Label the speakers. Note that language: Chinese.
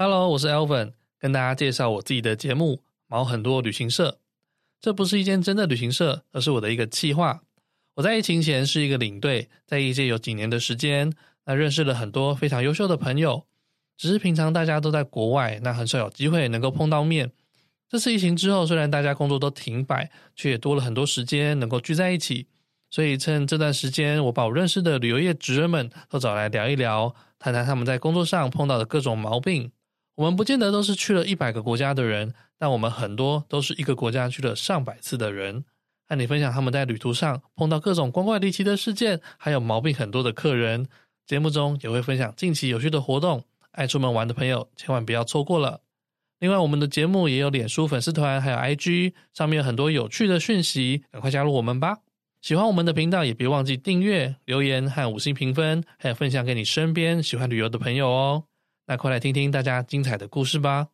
Speaker 1: 我是 Alvin，跟大家介绍我自己的节目《毛很多旅行社》。这不是一间真的旅行社，而是我的一个企划。我在疫情前是一个领队，在业界有几年的时间，那认识了很多非常优秀的朋友。只是平常大家都在国外，那很少有机会能够碰到面。这次疫情之后，虽然大家工作都停摆，却也多了很多时间能够聚在一起。所以趁这段时间，我把我认识的旅游业职人们都找来聊一聊，谈谈他们在工作上碰到的各种毛病。我们不见得都是去了一百个国家的人，但我们很多都是一个国家去了上百次的人，和你分享他们在旅途上碰到各种光怪离奇的事件，还有毛病很多的客人。节目中也会分享近期有趣的活动，爱出门玩的朋友千万不要错过了。另外，我们的节目也有脸书粉丝团，还有 IG，上面有很多有趣的讯息，赶快加入我们吧！喜欢我们的频道，也别忘记订阅、留言和五星评分，还有分享给你身边喜欢旅游的朋友哦。那快来听听大家精彩的故事吧。